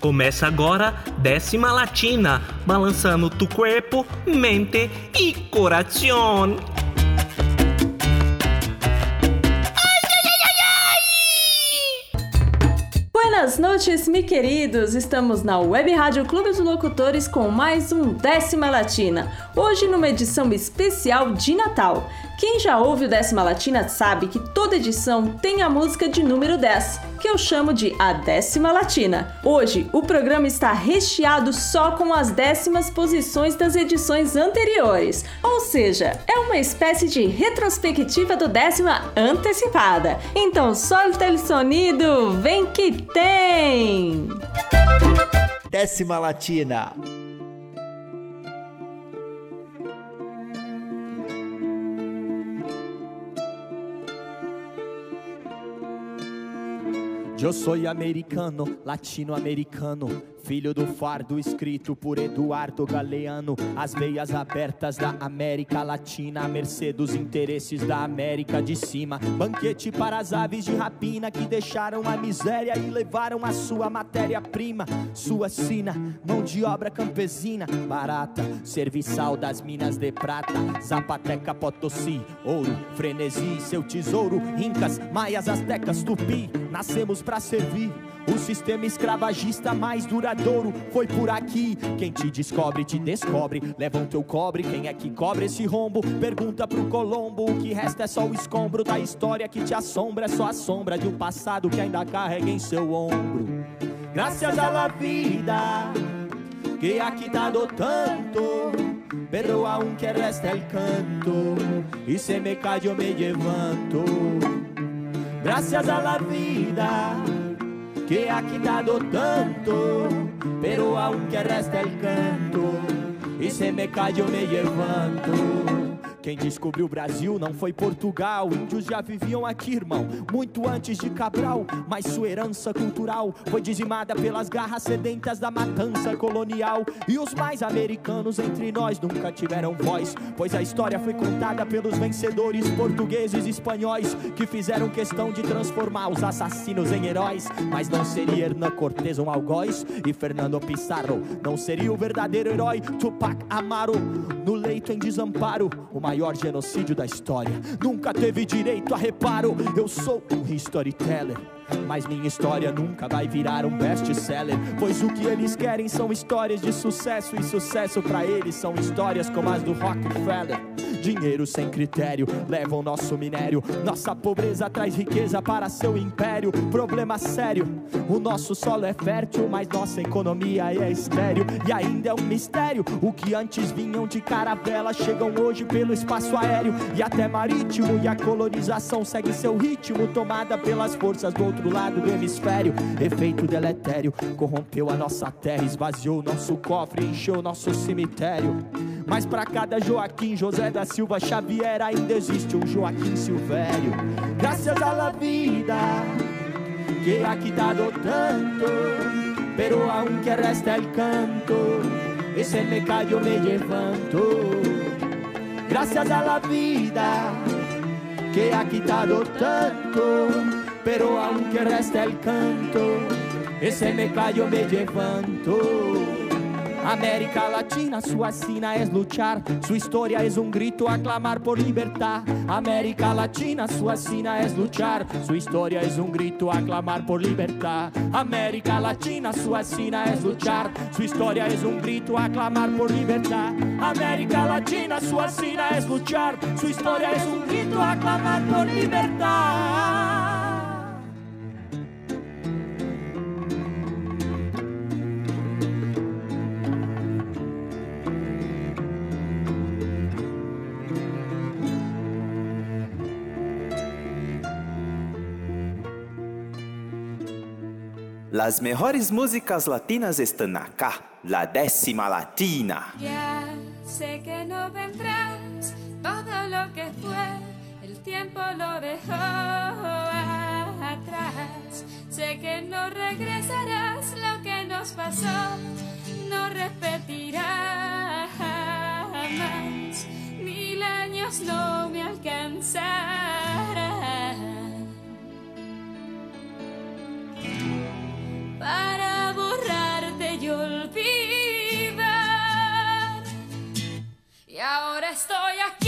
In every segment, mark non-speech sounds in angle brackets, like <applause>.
Começa agora décima latina, balançando tu corpo, mente e coração. Buenas noites, me queridos! Estamos na Web Rádio Clube dos Locutores com mais um Décima Latina. Hoje numa edição especial de Natal. Quem já ouve o Décima Latina sabe que toda edição tem a música de número 10, que eu chamo de a Décima Latina. Hoje, o programa está recheado só com as décimas posições das edições anteriores, ou seja, é uma espécie de retrospectiva do décima antecipada. Então, solta o sonido, vem que tem! Décima Latina. Eu sou americano, latino-americano, filho do fardo escrito por Eduardo Galeano. As veias abertas da América Latina, à mercê dos interesses da América de cima. Banquete para as aves de rapina que deixaram a miséria e levaram a sua matéria-prima. Sua sina, mão de obra campesina, barata, serviçal das minas de prata. Zapateca, Potosí, ouro, frenesi, seu tesouro. Incas, maias, astecas, tupi, nascemos para servir. O sistema escravagista mais duradouro foi por aqui. Quem te descobre, te descobre. Leva o teu cobre, quem é que cobre esse rombo? Pergunta pro Colombo. O que resta é só o escombro da história que te assombra. É só a sombra de um passado que ainda carrega em seu ombro. Graças a la vida que ha quitado tanto. Pero aunque resta el canto y se me cayó me levanto. Gracias a la vida que ha quitado tanto, pero aunque resta el canto y se me cayó me levanto. Quem descobriu o Brasil não foi Portugal. Índios já viviam aqui, irmão, muito antes de Cabral. Mas sua herança cultural foi dizimada pelas garras sedentas da matança colonial. E os mais americanos entre nós nunca tiveram voz, pois a história foi contada pelos vencedores portugueses e espanhóis que fizeram questão de transformar os assassinos em heróis. Mas não seria Hernan Cortés um algoz e Fernando Pizarro não seria o verdadeiro herói Tupac Amaro no leito em desamparo. O maior genocídio da história. Nunca teve direito a reparo. Eu sou um storyteller. Mas minha história nunca vai virar um best-seller. Pois o que eles querem são histórias de sucesso. E sucesso para eles são histórias como as do Rockefeller. Dinheiro sem critério leva o nosso minério. Nossa pobreza traz riqueza para seu império. Problema sério: o nosso solo é fértil, mas nossa economia é estéreo. E ainda é um mistério: o que antes vinham de caravela chegam hoje pelo espaço aéreo e até marítimo. E a colonização segue seu ritmo, tomada pelas forças do outro lado do hemisfério. Efeito deletério corrompeu a nossa terra, esvaziou nosso cofre, encheu nosso cemitério. Mas para cada Joaquim José da Silva Xavier ainda existe um Joaquim Silvério. Graças a la vida que ha quitado tanto, pero aunque resta el canto, ese me callo me levanto. Gracias a la vida que ha quitado tanto, pero aunque resta el canto, ese me callo me levanto. América Latina, sua sina es luchar, su historia es un grito a clamar por libertad. América Latina, sua sina es luchar, su historia es un grito a clamar por libertad. América Latina, sua sina es luchar, su historia es un grito a clamar por libertad. América Latina, sua sina es luchar, su historia es un grito a clamar por libertad. Las mejores músicas latinas están acá, la décima latina. Ya sé que no vendrás, todo lo que fue, el tiempo lo dejó atrás. Sé que no regresarás, lo que nos pasó no repetirá jamás. Mil años no me alcanzarán para borrarte y olvidar. Y ahora estoy aquí.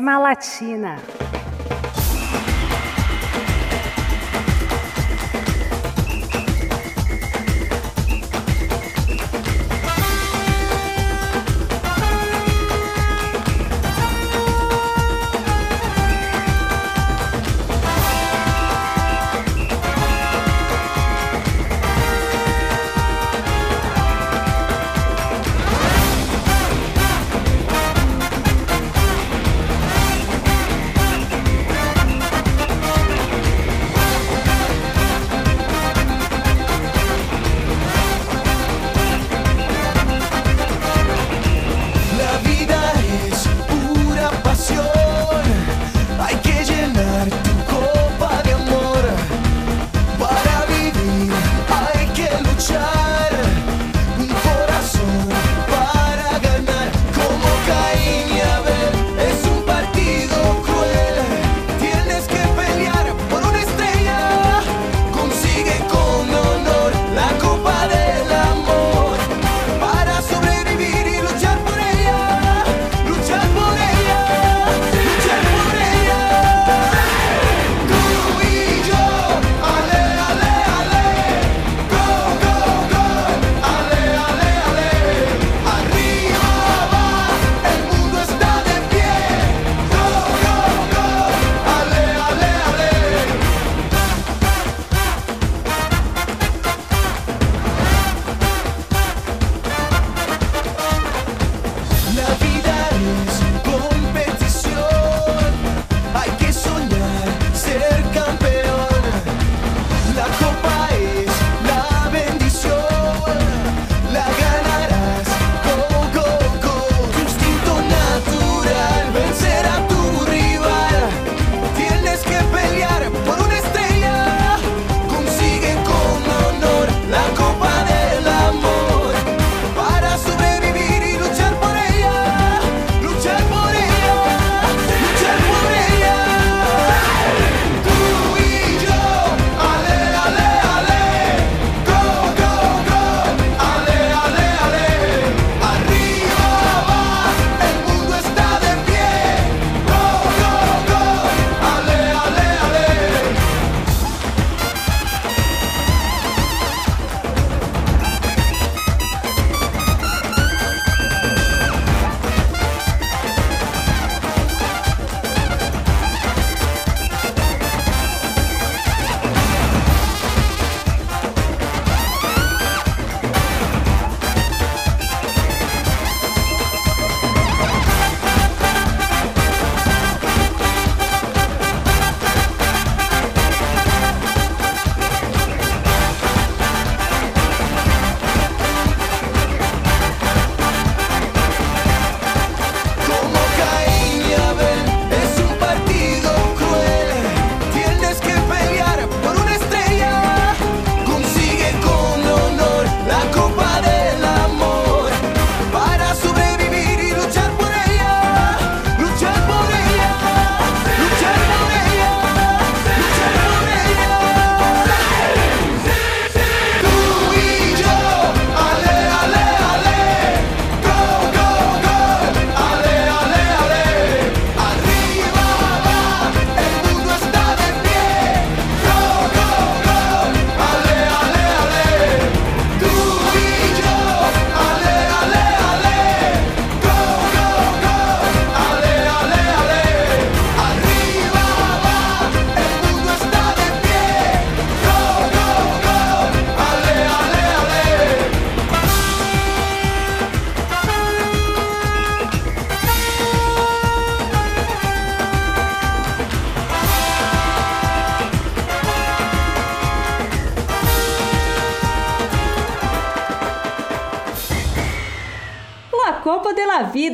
Décima Latina.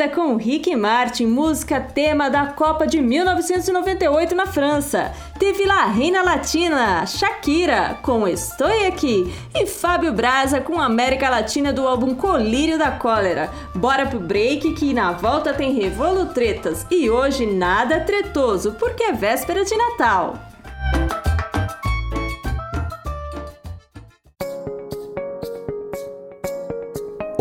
Com Rick Martin, música tema da Copa de 1998 na França. Teve La Reina Latina, Shakira, com Estou Aqui. E Fábio Braza com América Latina do álbum Colírio da Cólera. Bora pro break que na volta tem Revolu Tretas. E hoje nada tretoso, porque é véspera de Natal.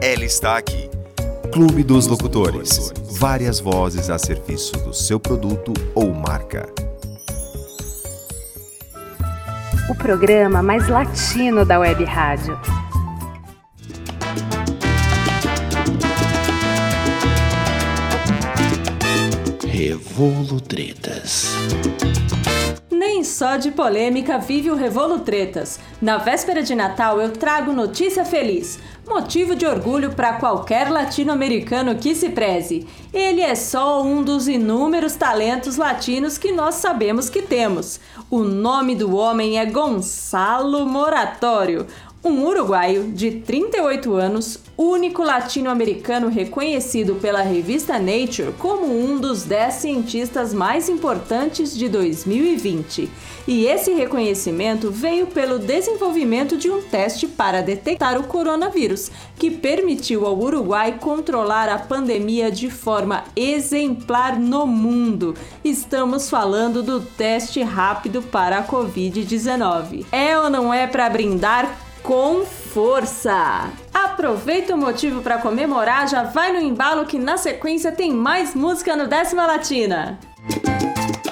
Ela está aqui. Clube dos Locutores. Várias vozes a serviço do seu produto ou marca. O programa mais latino da Web Rádio. Revolo Tretas. Nem só de polêmica vive o Revolo Tretas. Na véspera de Natal eu trago notícia feliz, motivo de orgulho para qualquer latino-americano que se preze. Ele é só um dos inúmeros talentos latinos que nós sabemos que temos. O nome do homem é Gonçalo Moratório, um uruguaio de 38 anos, único latino-americano reconhecido pela revista Nature como um dos 10 cientistas mais importantes de 2020. E esse reconhecimento veio pelo desenvolvimento de um teste para detectar o coronavírus, que permitiu ao Uruguai controlar a pandemia de forma exemplar no mundo. Estamos falando do teste rápido para a Covid-19. É ou não é para brindar com força. Aproveita o motivo para comemorar, já vai no embalo que na sequência tem mais música no Décima Latina. Triste,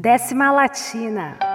Décima Latina.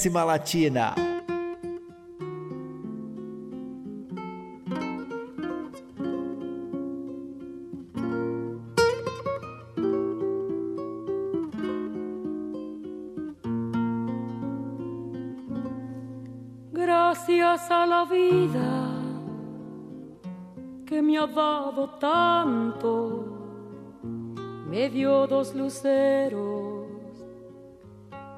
décima latina. Gracias a la vida que me ha dado tanto, me dio dos luces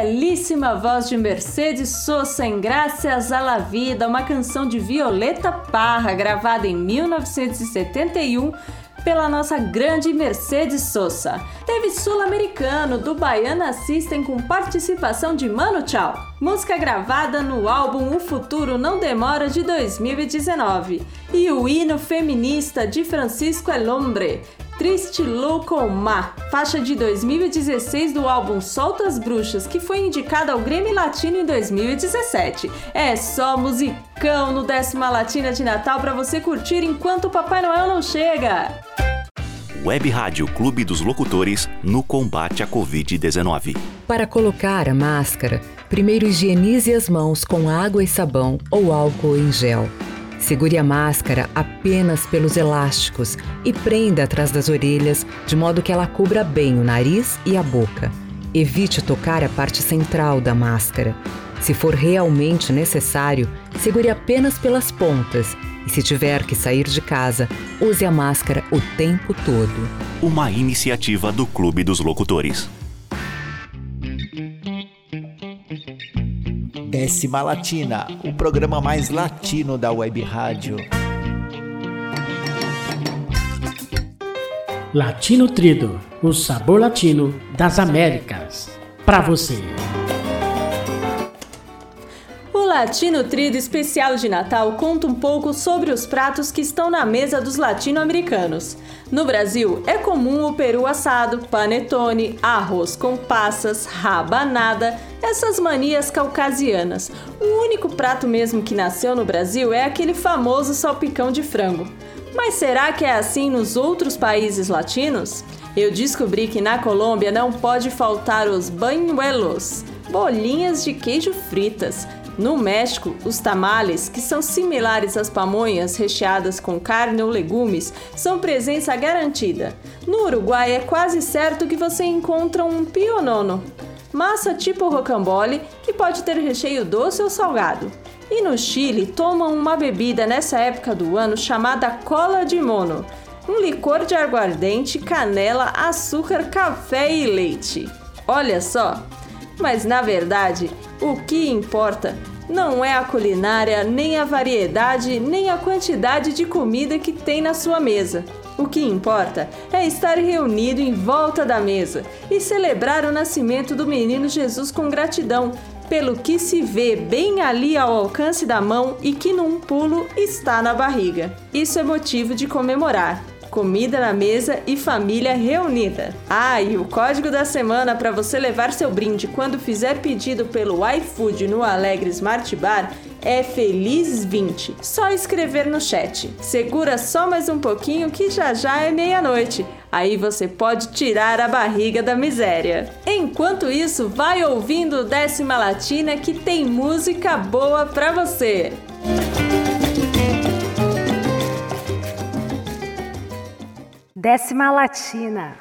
Belíssima voz de Mercedes Sosa em Graças a la Vida, uma canção de Violeta Parra, gravada em 1971 pela nossa grande Mercedes Sosa. Teve sul-americano do Baiana System com participação de Mano Tchau. Música gravada no álbum O Futuro Não Demora de 2019. E o hino feminista de Francisco El Hombre, Triste Louco Ma, faixa de 2016 do álbum Soltas Bruxas, que foi indicada ao Grêmio Latino em 2017. É só musicão no décima Latina de Natal para você curtir enquanto o Papai Noel não chega. Web Rádio Clube dos Locutores no combate à Covid-19. Para colocar a máscara, primeiro higienize as mãos com água e sabão ou álcool em gel. Segure a máscara apenas pelos elásticos e prenda atrás das orelhas de modo que ela cubra bem o nariz e a boca. Evite tocar a parte central da máscara. Se for realmente necessário, segure apenas pelas pontas e, se tiver que sair de casa, use a máscara o tempo todo. Uma iniciativa do Clube dos Locutores. Décima Latina, o programa mais latino da web rádio. Latino Trido, o sabor latino das Américas. Para você. Latino Trido Especial de Natal conta um pouco sobre os pratos que estão na mesa dos latino-americanos. No Brasil, é comum o peru assado, panetone, arroz com passas, rabanada, essas manias caucasianas. O único prato mesmo que nasceu no Brasil é aquele famoso salpicão de frango. Mas será que é assim nos outros países latinos? Eu descobri que na Colômbia não pode faltar os banhuelos, bolinhas de queijo fritas. No México, os tamales, que são similares às pamonhas recheadas com carne ou legumes, são presença garantida. No Uruguai, é quase certo que você encontra um pionono, massa tipo rocambole que pode ter recheio doce ou salgado. E no Chile, tomam uma bebida nessa época do ano chamada cola de mono, um licor de aguardente, canela, açúcar, café e leite. Olha só! Mas na verdade, o que importa não é a culinária, nem a variedade, nem a quantidade de comida que tem na sua mesa. O que importa é estar reunido em volta da mesa e celebrar o nascimento do menino Jesus com gratidão, pelo que se vê bem ali ao alcance da mão e que num pulo está na barriga. Isso é motivo de comemorar comida na mesa e família reunida. Ah, e o código da semana para você levar seu brinde quando fizer pedido pelo iFood no Alegre Smart Bar é Feliz20. Só escrever no chat. Segura só mais um pouquinho que já já é meia-noite. Aí você pode tirar a barriga da miséria. Enquanto isso, vai ouvindo Décima Latina que tem música boa para você. Décima Latina.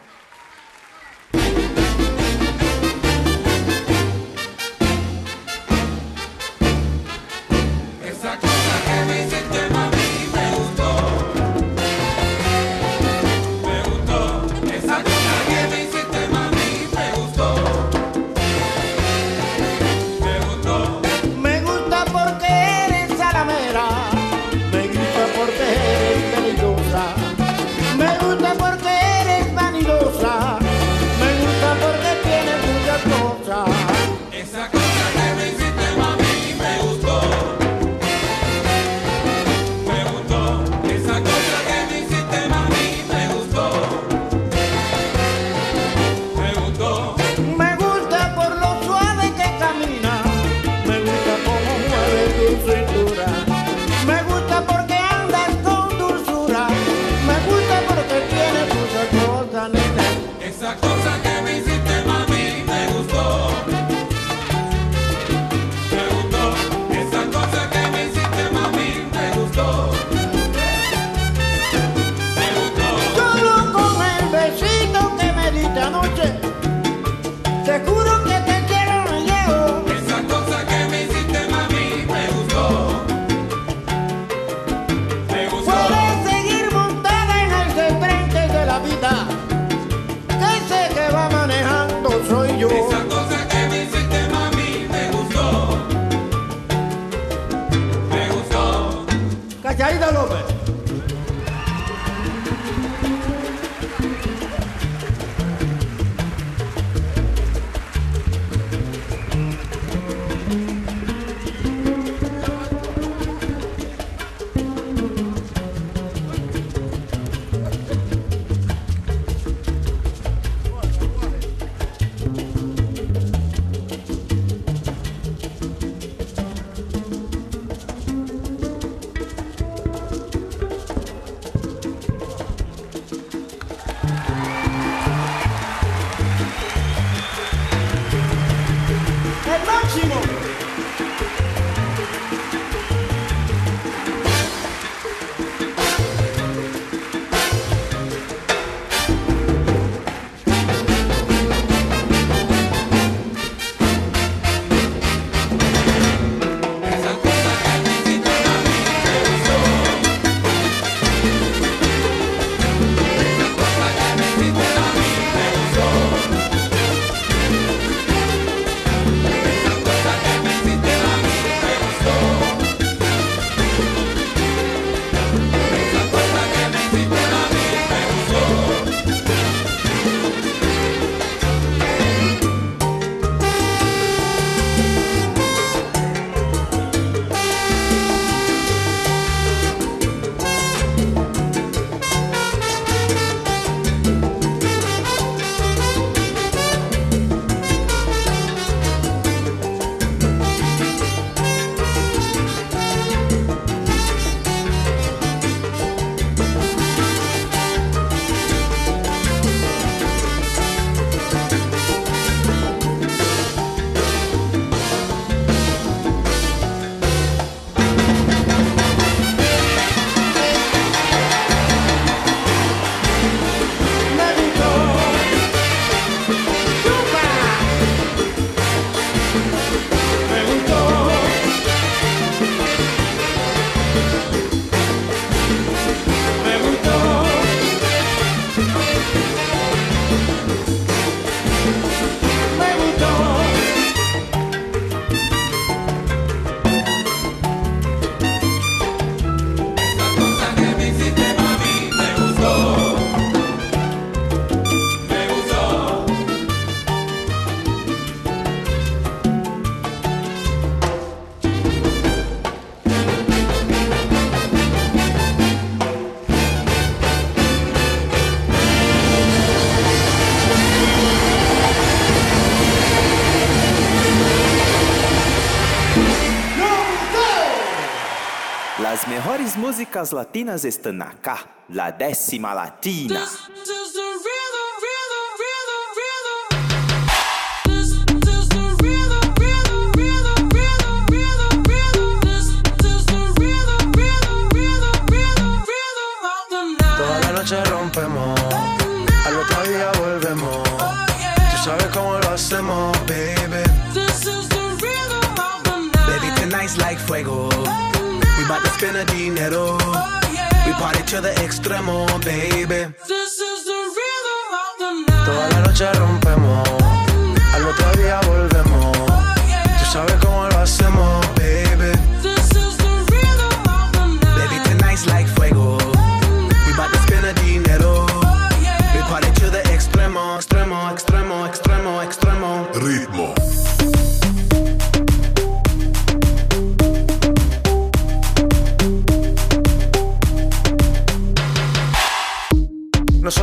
Músicas latinas están acá, la décima latina. We bout to spend a dinero. We party to the extremo, baby. Toda la noche rompemos, al otro día volvemos. Tú sabes cómo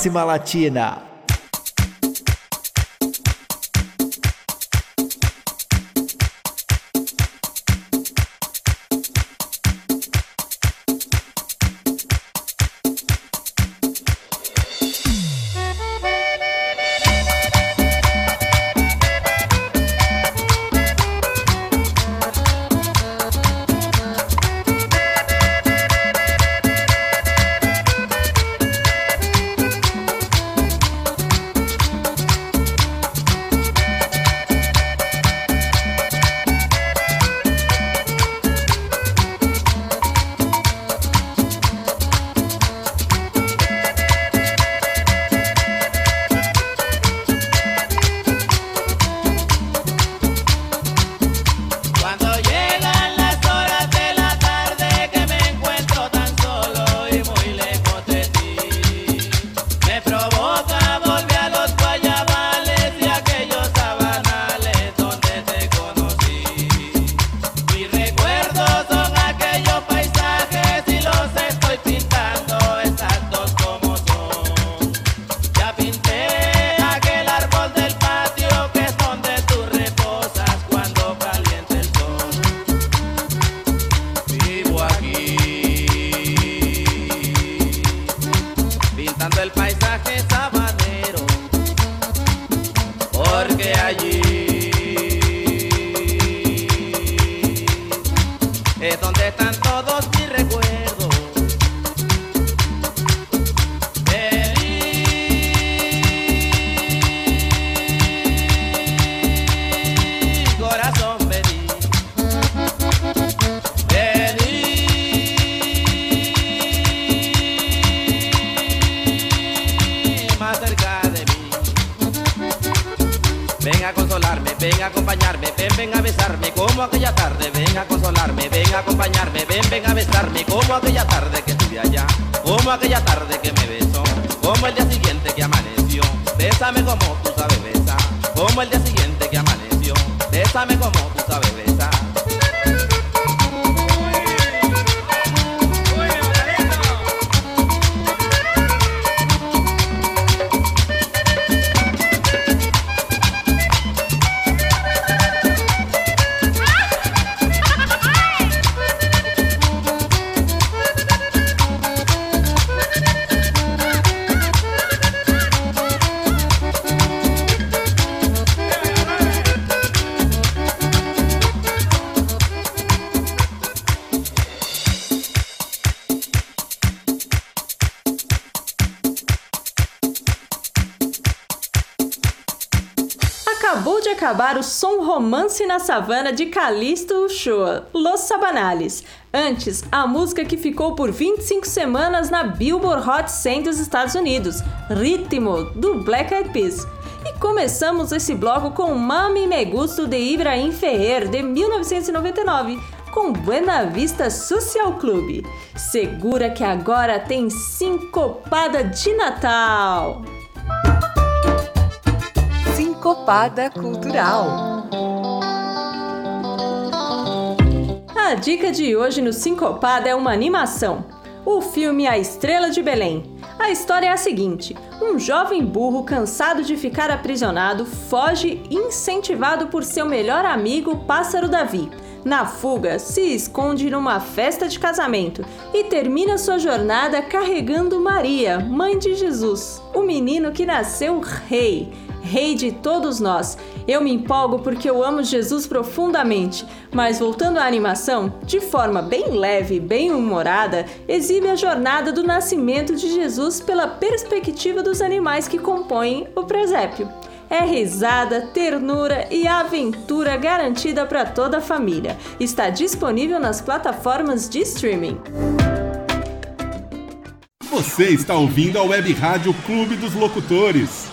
Décima Latina. Romance na Savana de Calixto Uchoa, Los Sabanales. Antes, a música que ficou por 25 semanas na Billboard Hot 100 dos Estados Unidos, Ritmo, do Black Eyed Peas. E começamos esse bloco com Mami Me Gusto de Ibrahim Ferrer, de 1999, com Buena Vista Social Club. Segura que agora tem Sincopada de Natal! Sincopada Cultural. A dica de hoje no Sincopada é uma animação. O filme A Estrela de Belém. A história é a seguinte: um jovem burro cansado de ficar aprisionado foge incentivado por seu melhor amigo, Pássaro Davi. Na fuga, se esconde numa festa de casamento e termina sua jornada carregando Maria, mãe de Jesus, o menino que nasceu rei, rei de todos nós. Eu me empolgo porque eu amo Jesus profundamente, mas voltando à animação, de forma bem leve, bem humorada, exibe a jornada do nascimento de Jesus pela perspectiva dos animais que compõem o presépio. É risada, ternura e aventura garantida para toda a família. Está disponível nas plataformas de streaming. Você está ouvindo a Web Rádio Clube dos Locutores.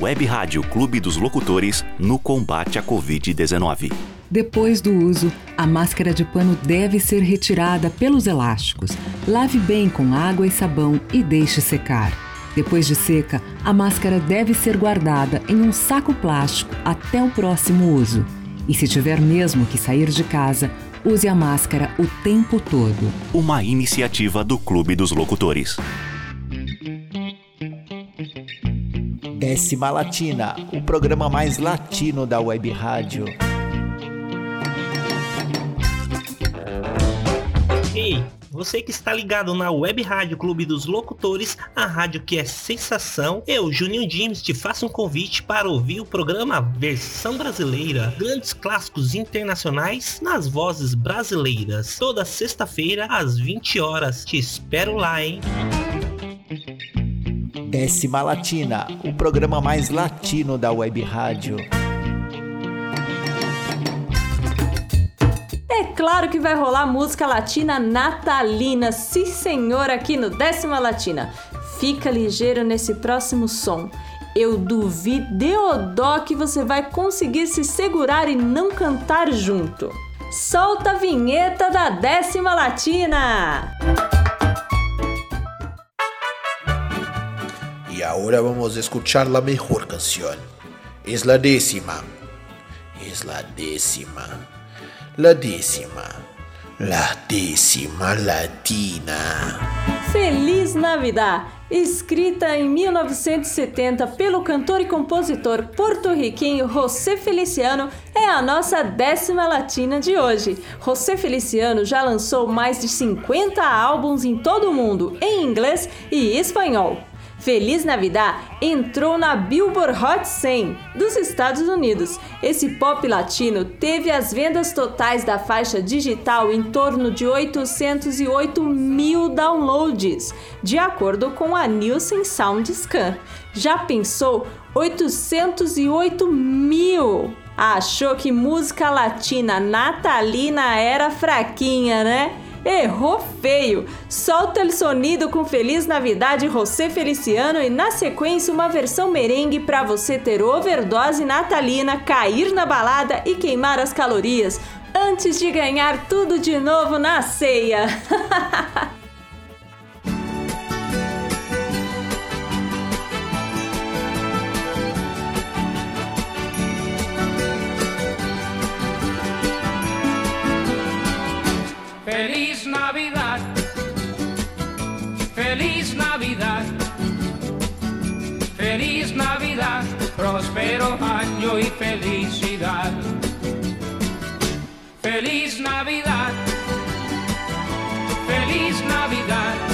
Web Rádio Clube dos Locutores no combate à Covid-19. Depois do uso, a máscara de pano deve ser retirada pelos elásticos. Lave bem com água e sabão e deixe secar. Depois de seca, a máscara deve ser guardada em um saco plástico até o próximo uso. E se tiver mesmo que sair de casa, use a máscara o tempo todo. Uma iniciativa do Clube dos Locutores. Décima Latina, o programa mais latino da web rádio. Ei, você que está ligado na Web Rádio Clube dos Locutores, a rádio que é sensação, eu, Juninho James, te faço um convite para ouvir o programa Versão Brasileira, grandes clássicos internacionais nas vozes brasileiras, toda sexta-feira às 20 horas. Te espero lá, hein? Décima Latina, o programa mais latino da web rádio. É claro que vai rolar música latina natalina, sim senhor, aqui no Décima Latina. Fica ligeiro nesse próximo som. Eu duvido que você vai conseguir se segurar e não cantar junto. Solta a vinheta da Décima Latina! Y ahora vamos a escuchar la mejor canción. Es la décima. Es la décima. La décima. La décima latina. Feliz Navidad! Escrita em 1970 pelo cantor e compositor porto-riquenho José Feliciano, é a nossa décima latina de hoje. José Feliciano já lançou mais de 50 álbuns em todo o mundo, em inglês e espanhol. Feliz Navidad entrou na Billboard Hot 100 dos Estados Unidos. Esse pop latino teve as vendas totais da faixa digital em torno de 808 mil downloads, de acordo com a Nielsen SoundScan. Já pensou? 808 mil! Achou que música latina natalina era fraquinha, né? Errou feio! Solta o sonido com Feliz Navidade José Feliciano e na sequência uma versão merengue para você ter overdose natalina, cair na balada e queimar as calorias antes de ganhar tudo de novo na ceia. <laughs> próspero año y felicidad. Feliz Navidad, feliz Navidad.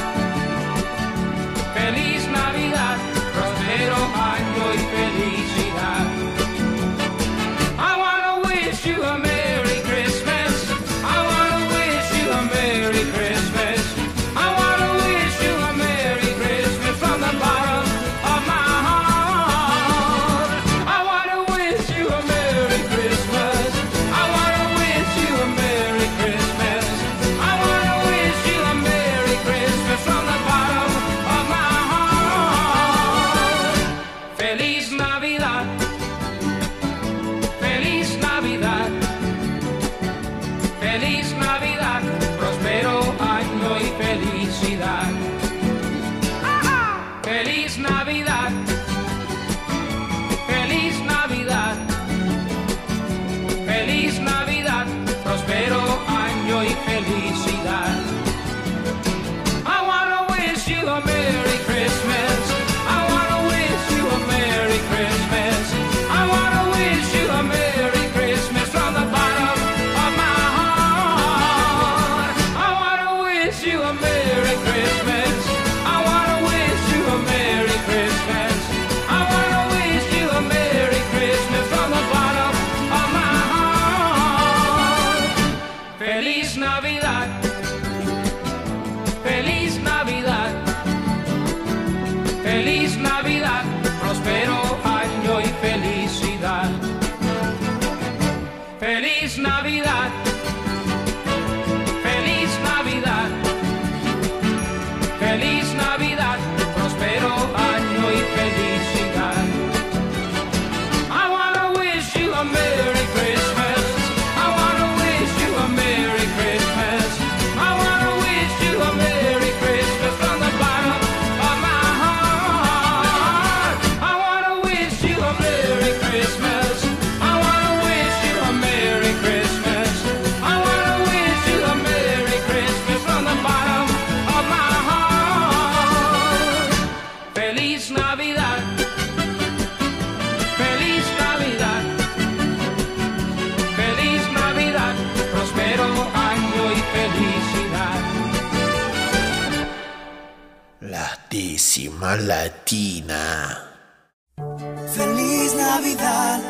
latina. Feliz Navidad,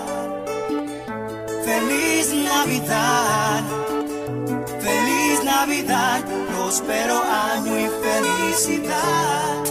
feliz Navidad, feliz Navidad, próspero año y felicidad.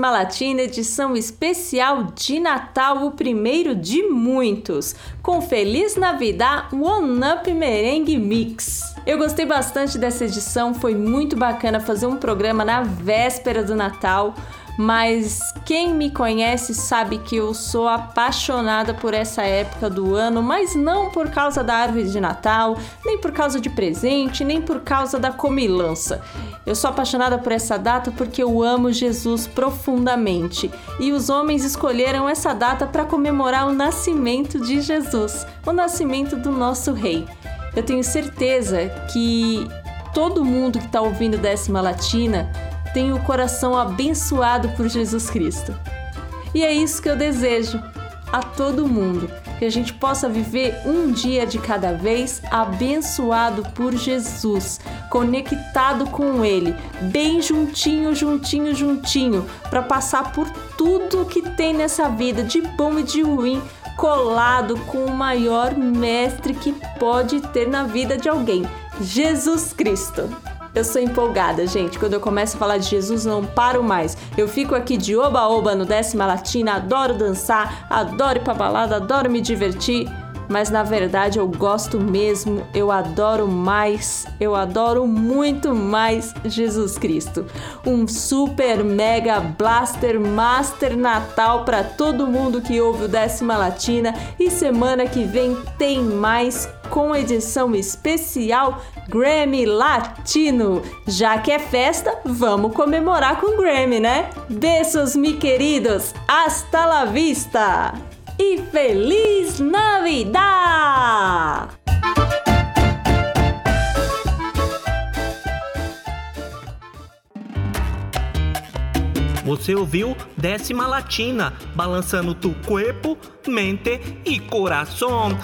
Décima Latina, edição especial de Natal, o primeiro de muitos, com Feliz Navidad One Up Merengue Mix. Eu gostei bastante dessa edição, foi muito bacana fazer um programa na véspera do Natal, mas quem me conhece sabe que eu sou apaixonada por essa época do ano, mas não por causa da árvore de Natal, nem por causa de presente, nem por causa da comilança. Eu sou apaixonada por essa data porque eu amo Jesus profundamente e os homens escolheram essa data para comemorar o nascimento de Jesus, o nascimento do nosso Rei. Eu tenho certeza que todo mundo que está ouvindo Décima Latina tem o coração abençoado por Jesus Cristo. E é isso que eu desejo a todo mundo, que a gente possa viver um dia de cada vez abençoado por Jesus, conectado com Ele, bem juntinho, juntinho, juntinho, para passar por tudo que tem nessa vida, de bom e de ruim, colado com o maior mestre que pode ter na vida de alguém, Jesus Cristo. Eu sou empolgada, gente. Quando eu começo a falar de Jesus, não paro mais. Eu fico aqui de oba-oba no décima latina, adoro dançar, adoro ir pra balada, adoro me divertir. Mas na verdade eu gosto mesmo, eu adoro mais, eu adoro muito mais Jesus Cristo. Um super mega blaster master Natal para todo mundo que ouve o décima latina e semana que vem tem mais com edição especial Grammy Latino. Já que é festa, vamos comemorar com Grammy, né? Beijos, me queridos. Hasta la vista. E feliz Navidad! Você ouviu Décima Latina, balançando tu corpo, mente e coração.